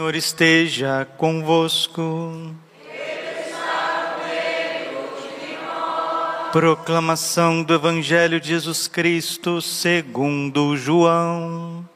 Senhor esteja convosco. Proclamação do Evangelho de Jesus Cristo segundo João.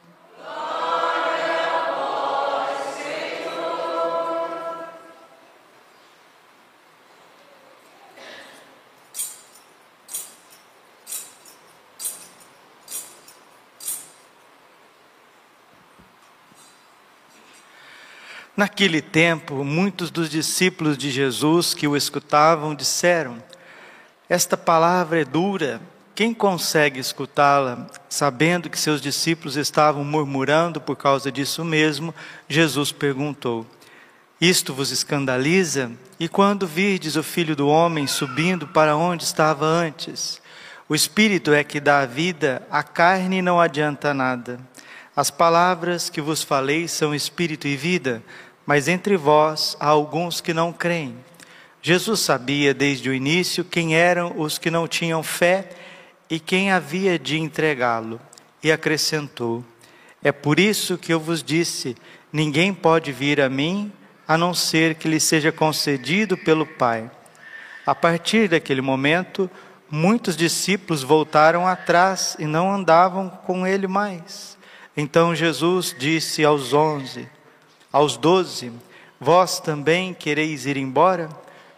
Naquele tempo, muitos dos discípulos de Jesus que o escutavam disseram: Esta palavra é dura, quem consegue escutá-la? Sabendo que seus discípulos estavam murmurando por causa disso mesmo, Jesus perguntou: Isto vos escandaliza? E quando virdes o filho do homem subindo para onde estava antes? O espírito é que dá a vida, a carne não adianta nada. As palavras que vos falei são espírito e vida, mas entre vós há alguns que não creem. Jesus sabia desde o início quem eram os que não tinham fé e quem havia de entregá-lo, e acrescentou: É por isso que eu vos disse: ninguém pode vir a mim a não ser que lhe seja concedido pelo Pai. A partir daquele momento, muitos discípulos voltaram atrás e não andavam com ele mais. Então Jesus disse aos onze: aos doze: Vós também quereis ir embora?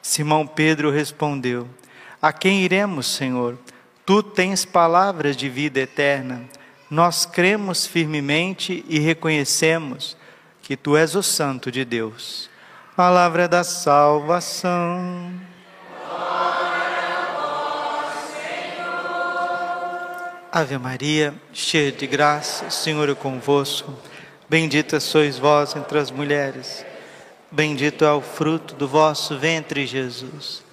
Simão Pedro respondeu: A quem iremos, Senhor? Tu tens palavras de vida eterna. Nós cremos firmemente e reconhecemos que tu és o Santo de Deus. Palavra da salvação. Ave Maria, cheia de graça, o Senhor é convosco. Bendita sois vós entre as mulheres, bendito é o fruto do vosso ventre, Jesus.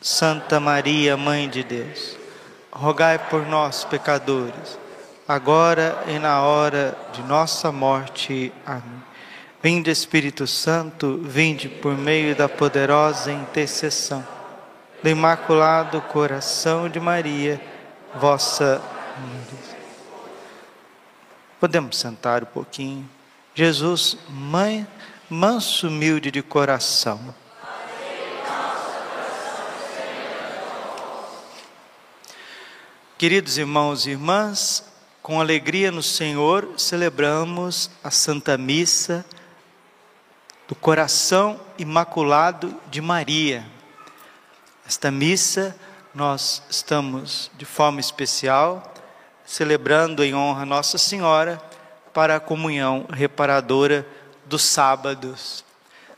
Santa Maria, Mãe de Deus, rogai por nós, pecadores, agora e na hora de nossa morte. Amém. Vinde, Espírito Santo, vinde por meio da poderosa intercessão do Imaculado Coração de Maria, vossa. Podemos sentar um pouquinho. Jesus, mãe, manso, humilde de coração. Queridos irmãos e irmãs, com alegria no Senhor, celebramos a Santa Missa do Coração Imaculado de Maria. Esta missa nós estamos de forma especial celebrando em honra Nossa Senhora para a comunhão reparadora dos sábados.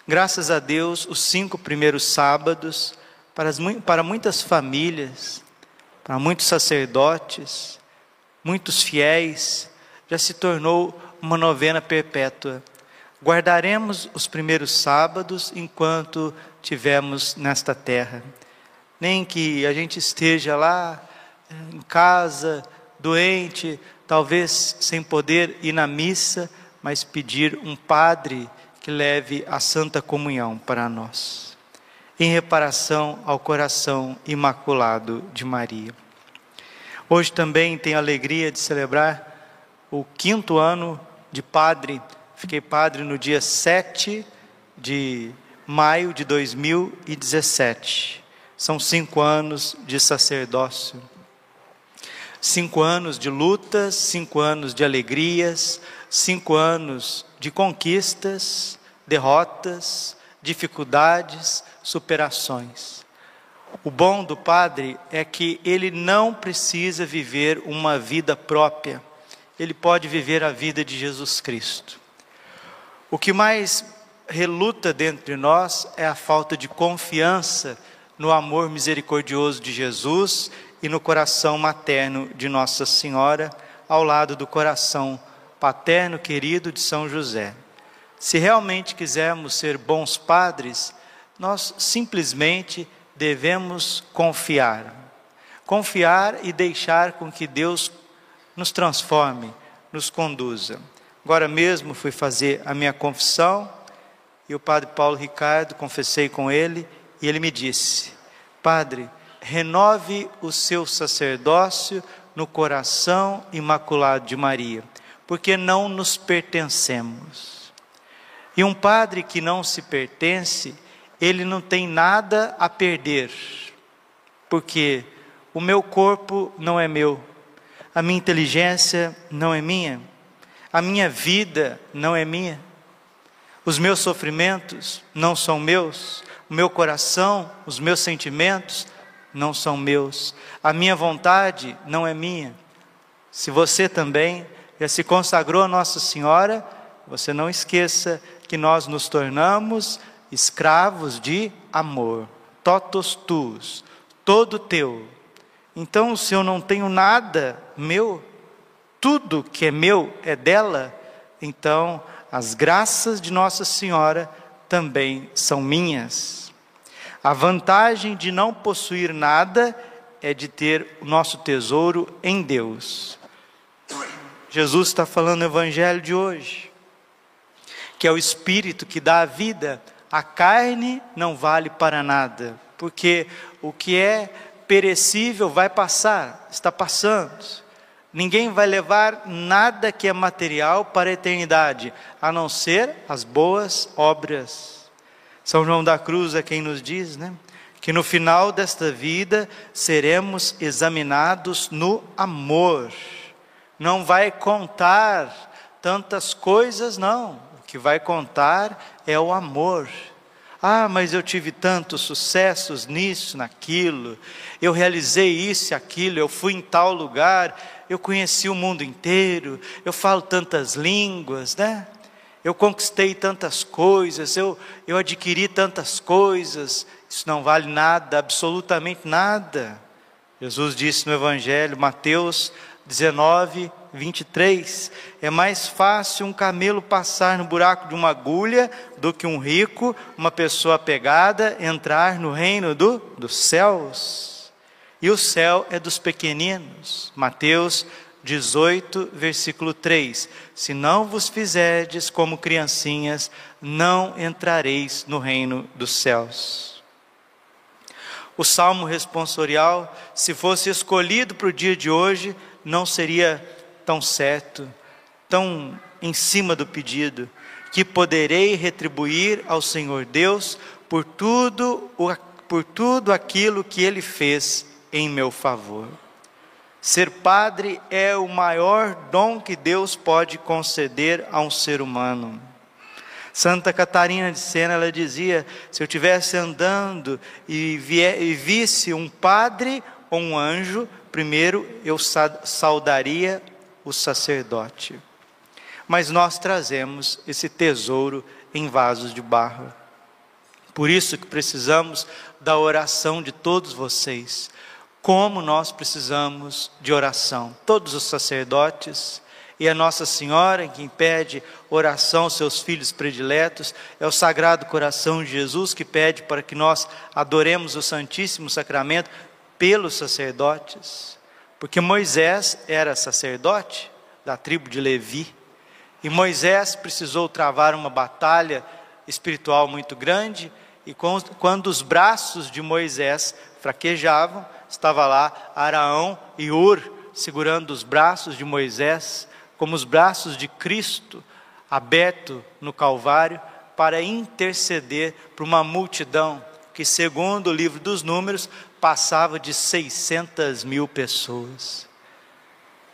Graças a Deus, os cinco primeiros sábados, para, as, para muitas famílias, para muitos sacerdotes, muitos fiéis, já se tornou uma novena perpétua. Guardaremos os primeiros sábados enquanto tivermos nesta terra. Nem que a gente esteja lá eh, em casa, doente, talvez sem poder ir na missa, mas pedir um padre que leve a santa comunhão para nós, em reparação ao coração imaculado de Maria. Hoje também tenho a alegria de celebrar o quinto ano de padre. Fiquei padre no dia 7 de maio de 2017. São cinco anos de sacerdócio. Cinco anos de lutas, cinco anos de alegrias, cinco anos de conquistas, derrotas, dificuldades, superações. O bom do Padre é que ele não precisa viver uma vida própria, ele pode viver a vida de Jesus Cristo. O que mais reluta dentro de nós é a falta de confiança no amor misericordioso de Jesus e no coração materno de Nossa Senhora, ao lado do coração paterno querido de São José. Se realmente quisermos ser bons padres, nós simplesmente devemos confiar. Confiar e deixar com que Deus nos transforme, nos conduza. Agora mesmo fui fazer a minha confissão e o padre Paulo Ricardo, confessei com ele, e ele me disse: Padre, renove o seu sacerdócio no coração imaculado de Maria, porque não nos pertencemos. E um padre que não se pertence, ele não tem nada a perder, porque o meu corpo não é meu, a minha inteligência não é minha, a minha vida não é minha, os meus sofrimentos não são meus, o meu coração, os meus sentimentos não são meus, a minha vontade não é minha. Se você também já se consagrou a Nossa Senhora, você não esqueça que nós nos tornamos escravos de amor, totos tuus, todo teu. Então, se eu não tenho nada meu, tudo que é meu é dela, então as graças de Nossa Senhora também são minhas. A vantagem de não possuir nada é de ter o nosso tesouro em Deus. Jesus está falando no Evangelho de hoje, que é o Espírito que dá a vida, a carne não vale para nada, porque o que é perecível vai passar, está passando. Ninguém vai levar nada que é material para a eternidade, a não ser as boas obras. São João da Cruz é quem nos diz, né? Que no final desta vida seremos examinados no amor não vai contar tantas coisas, não. O que vai contar é o amor. Ah, mas eu tive tantos sucessos nisso, naquilo, eu realizei isso e aquilo, eu fui em tal lugar, eu conheci o mundo inteiro, eu falo tantas línguas, né? Eu conquistei tantas coisas, eu, eu adquiri tantas coisas, isso não vale nada, absolutamente nada. Jesus disse no Evangelho, Mateus 19, 23. É mais fácil um camelo passar no buraco de uma agulha do que um rico, uma pessoa pegada, entrar no reino do, dos céus. E o céu é dos pequeninos. Mateus 18, versículo 3: Se não vos fizerdes como criancinhas, não entrareis no reino dos céus o salmo responsorial, se fosse escolhido para o dia de hoje, não seria tão certo, tão em cima do pedido, que poderei retribuir ao Senhor Deus por tudo, por tudo aquilo que Ele fez em meu favor. Ser padre é o maior dom que Deus pode conceder a um ser humano. Santa Catarina de Sena, ela dizia: se eu estivesse andando e, e visse um padre ou um anjo, primeiro eu saudaria o sacerdote. Mas nós trazemos esse tesouro em vasos de barro. Por isso que precisamos da oração de todos vocês. Como nós precisamos de oração. Todos os sacerdotes, e a Nossa Senhora, quem pede oração aos seus filhos prediletos, é o Sagrado Coração de Jesus que pede para que nós adoremos o Santíssimo Sacramento pelos sacerdotes, porque Moisés era sacerdote da tribo de Levi, e Moisés precisou travar uma batalha espiritual muito grande, e quando os braços de Moisés fraquejavam, estava lá Araão e Ur segurando os braços de Moisés, como os braços de Cristo aberto no Calvário para interceder para uma multidão que, segundo o livro dos Números, passava de 600 mil pessoas.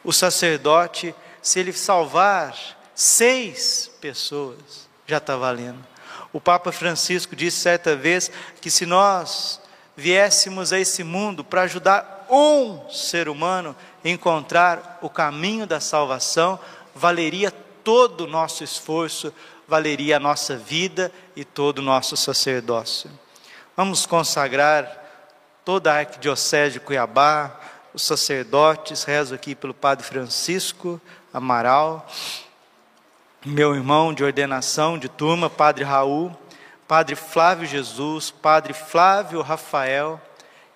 O sacerdote, se ele salvar seis pessoas, já está valendo. O Papa Francisco disse certa vez que se nós viéssemos a esse mundo para ajudar um ser humano, encontrar o caminho da salvação, valeria todo o nosso esforço, valeria a nossa vida e todo o nosso sacerdócio. Vamos consagrar toda a arquidiocese de Cuiabá, os sacerdotes, rezo aqui pelo Padre Francisco Amaral, meu irmão de ordenação de turma, Padre Raul, Padre Flávio Jesus, Padre Flávio Rafael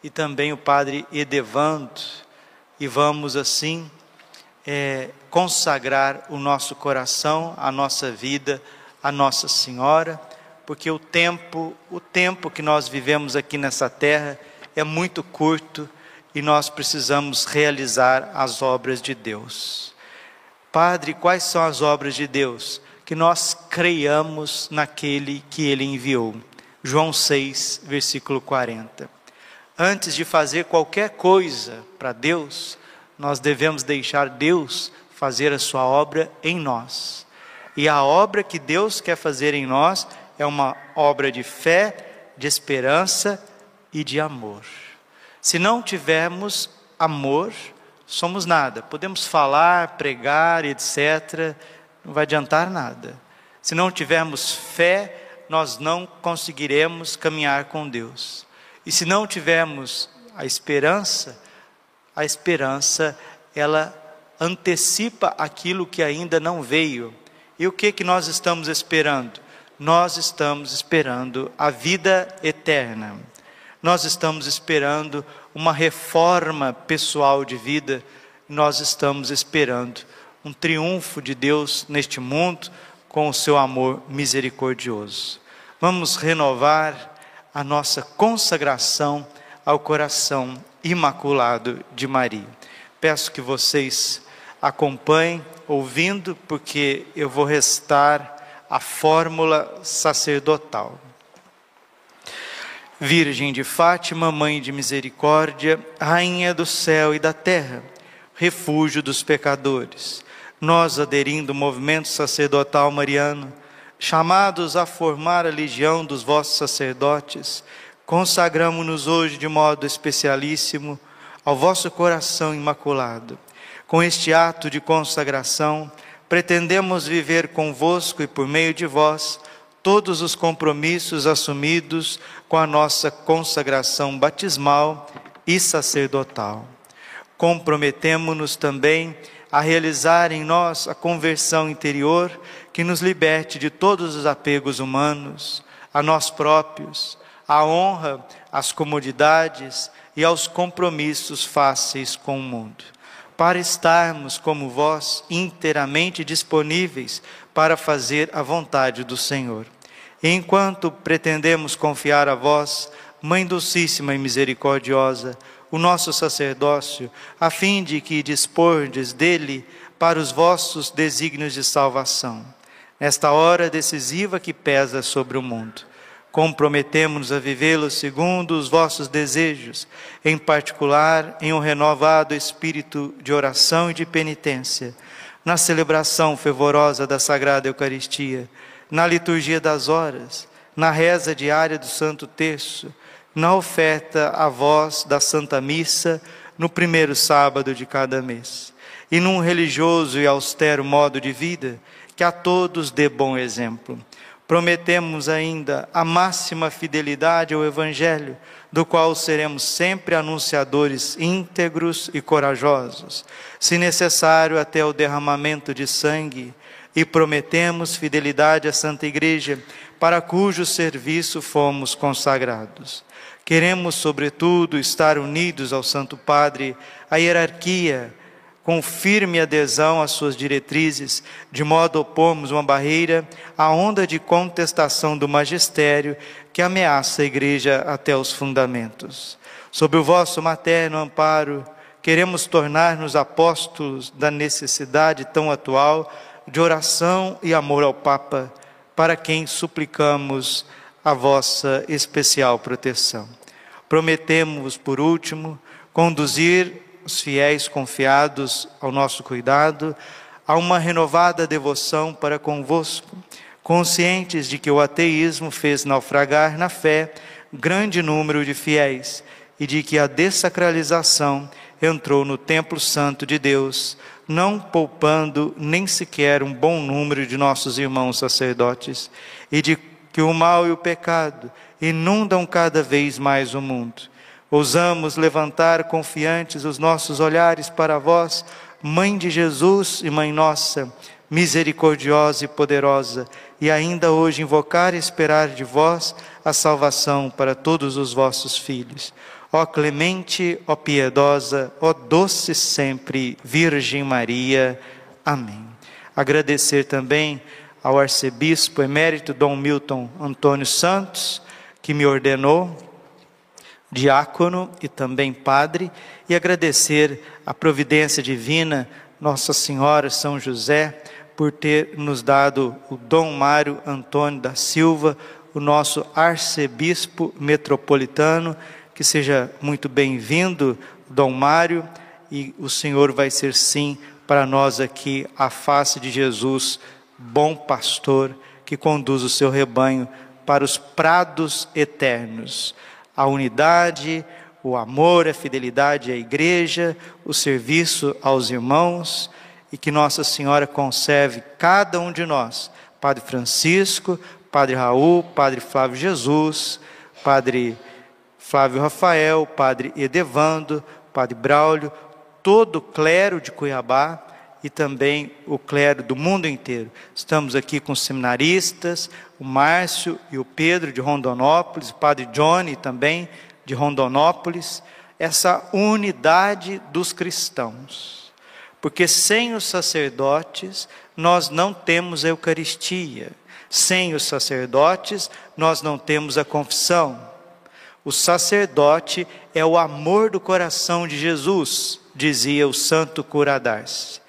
e também o Padre Edevando e vamos assim é, consagrar o nosso coração, a nossa vida, a Nossa Senhora, porque o tempo, o tempo que nós vivemos aqui nessa terra é muito curto e nós precisamos realizar as obras de Deus. Padre, quais são as obras de Deus? Que nós creiamos naquele que ele enviou. João 6, versículo 40. Antes de fazer qualquer coisa para Deus, nós devemos deixar Deus fazer a sua obra em nós. E a obra que Deus quer fazer em nós é uma obra de fé, de esperança e de amor. Se não tivermos amor, somos nada. Podemos falar, pregar, etc., não vai adiantar nada. Se não tivermos fé, nós não conseguiremos caminhar com Deus. E se não tivermos a esperança, a esperança ela antecipa aquilo que ainda não veio. E o que que nós estamos esperando? Nós estamos esperando a vida eterna. Nós estamos esperando uma reforma pessoal de vida. Nós estamos esperando um triunfo de Deus neste mundo com o seu amor misericordioso. Vamos renovar a nossa consagração ao coração imaculado de Maria. Peço que vocês acompanhem ouvindo, porque eu vou restar a fórmula sacerdotal. Virgem de Fátima, Mãe de Misericórdia, Rainha do céu e da terra, refúgio dos pecadores nós, aderindo ao movimento sacerdotal mariano, chamados a formar a legião dos vossos sacerdotes, consagramos-nos hoje de modo especialíssimo ao vosso coração imaculado. Com este ato de consagração, pretendemos viver convosco e por meio de vós todos os compromissos assumidos com a nossa consagração batismal e sacerdotal. Comprometemo-nos também a realizar em nós a conversão interior que nos liberte de todos os apegos humanos, a nós próprios, à honra, às comodidades e aos compromissos fáceis com o mundo, para estarmos, como vós, inteiramente disponíveis para fazer a vontade do Senhor. Enquanto pretendemos confiar a vós, Mãe Docíssima e Misericordiosa, o nosso sacerdócio, a fim de que dispordes dele para os vossos desígnios de salvação. Nesta hora decisiva que pesa sobre o mundo, comprometemos-nos a vivê-lo segundo os vossos desejos, em particular em um renovado espírito de oração e de penitência, na celebração fervorosa da Sagrada Eucaristia, na liturgia das horas, na reza diária do Santo Terço, na oferta à voz da Santa Missa no primeiro sábado de cada mês, e num religioso e austero modo de vida que a todos dê bom exemplo. Prometemos ainda a máxima fidelidade ao Evangelho, do qual seremos sempre anunciadores íntegros e corajosos, se necessário até o derramamento de sangue, e prometemos fidelidade à Santa Igreja, para cujo serviço fomos consagrados. Queremos, sobretudo, estar unidos ao Santo Padre, à hierarquia, com firme adesão às suas diretrizes, de modo a opormos uma barreira à onda de contestação do magistério que ameaça a Igreja até os fundamentos. Sob o vosso materno amparo, queremos tornar-nos apóstolos da necessidade tão atual de oração e amor ao Papa, para quem suplicamos a vossa especial proteção. Prometemos, por último, conduzir os fiéis confiados ao nosso cuidado a uma renovada devoção para convosco, conscientes de que o ateísmo fez naufragar na fé grande número de fiéis e de que a dessacralização entrou no templo santo de Deus, não poupando nem sequer um bom número de nossos irmãos sacerdotes, e de que o mal e o pecado inundam cada vez mais o mundo. Ousamos levantar confiantes os nossos olhares para vós, Mãe de Jesus e Mãe nossa, misericordiosa e poderosa, e ainda hoje invocar e esperar de vós a salvação para todos os vossos filhos. Ó clemente, ó piedosa, ó doce sempre Virgem Maria. Amém. Agradecer também ao arcebispo emérito Dom Milton Antônio Santos, que me ordenou diácono e também padre, e agradecer a providência divina, Nossa Senhora, São José, por ter nos dado o Dom Mário Antônio da Silva, o nosso arcebispo metropolitano. Que seja muito bem-vindo, Dom Mário, e o Senhor vai ser sim para nós aqui a face de Jesus, bom pastor que conduz o seu rebanho para os prados eternos. A unidade, o amor, a fidelidade à igreja, o serviço aos irmãos e que Nossa Senhora conserve cada um de nós, Padre Francisco, Padre Raul, Padre Flávio Jesus, Padre Flávio Rafael, Padre Edevando, Padre Braulio, todo o clero de Cuiabá e também o clero do mundo inteiro. Estamos aqui com os seminaristas, o Márcio e o Pedro de Rondonópolis, o Padre Johnny também de Rondonópolis, essa unidade dos cristãos porque sem os sacerdotes nós não temos a Eucaristia, sem os sacerdotes nós não temos a confissão. O sacerdote é o amor do coração de Jesus, dizia o santo Curadars.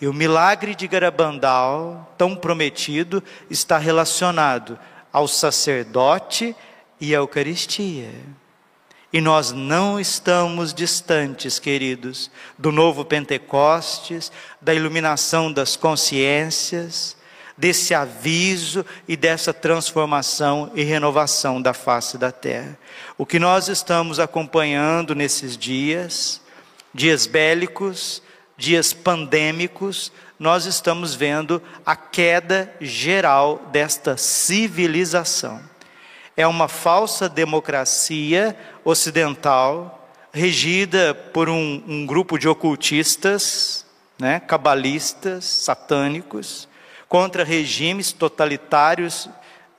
E o milagre de Garabandal, tão prometido, está relacionado ao sacerdote e à Eucaristia. E nós não estamos distantes, queridos, do novo Pentecostes, da iluminação das consciências, desse aviso e dessa transformação e renovação da face da terra. O que nós estamos acompanhando nesses dias, dias bélicos, dias pandêmicos, nós estamos vendo a queda geral desta civilização é uma falsa democracia ocidental regida por um, um grupo de ocultistas, né, cabalistas, satânicos, contra regimes totalitários,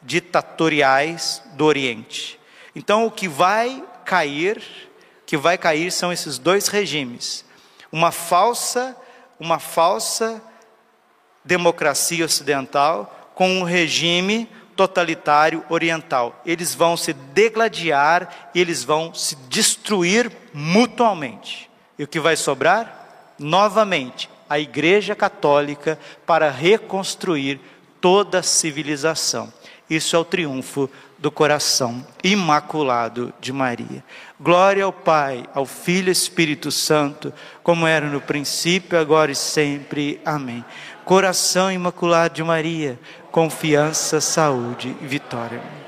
ditatoriais do Oriente. Então, o que vai cair, que vai cair são esses dois regimes. Uma falsa, uma falsa democracia ocidental com um regime totalitário oriental. Eles vão se degladiar eles vão se destruir mutuamente. E o que vai sobrar? Novamente, a Igreja Católica para reconstruir toda a civilização. Isso é o triunfo do coração imaculado de Maria. Glória ao Pai, ao Filho e Espírito Santo, como era no princípio, agora e sempre. Amém. Coração imaculado de Maria, confiança, saúde e vitória.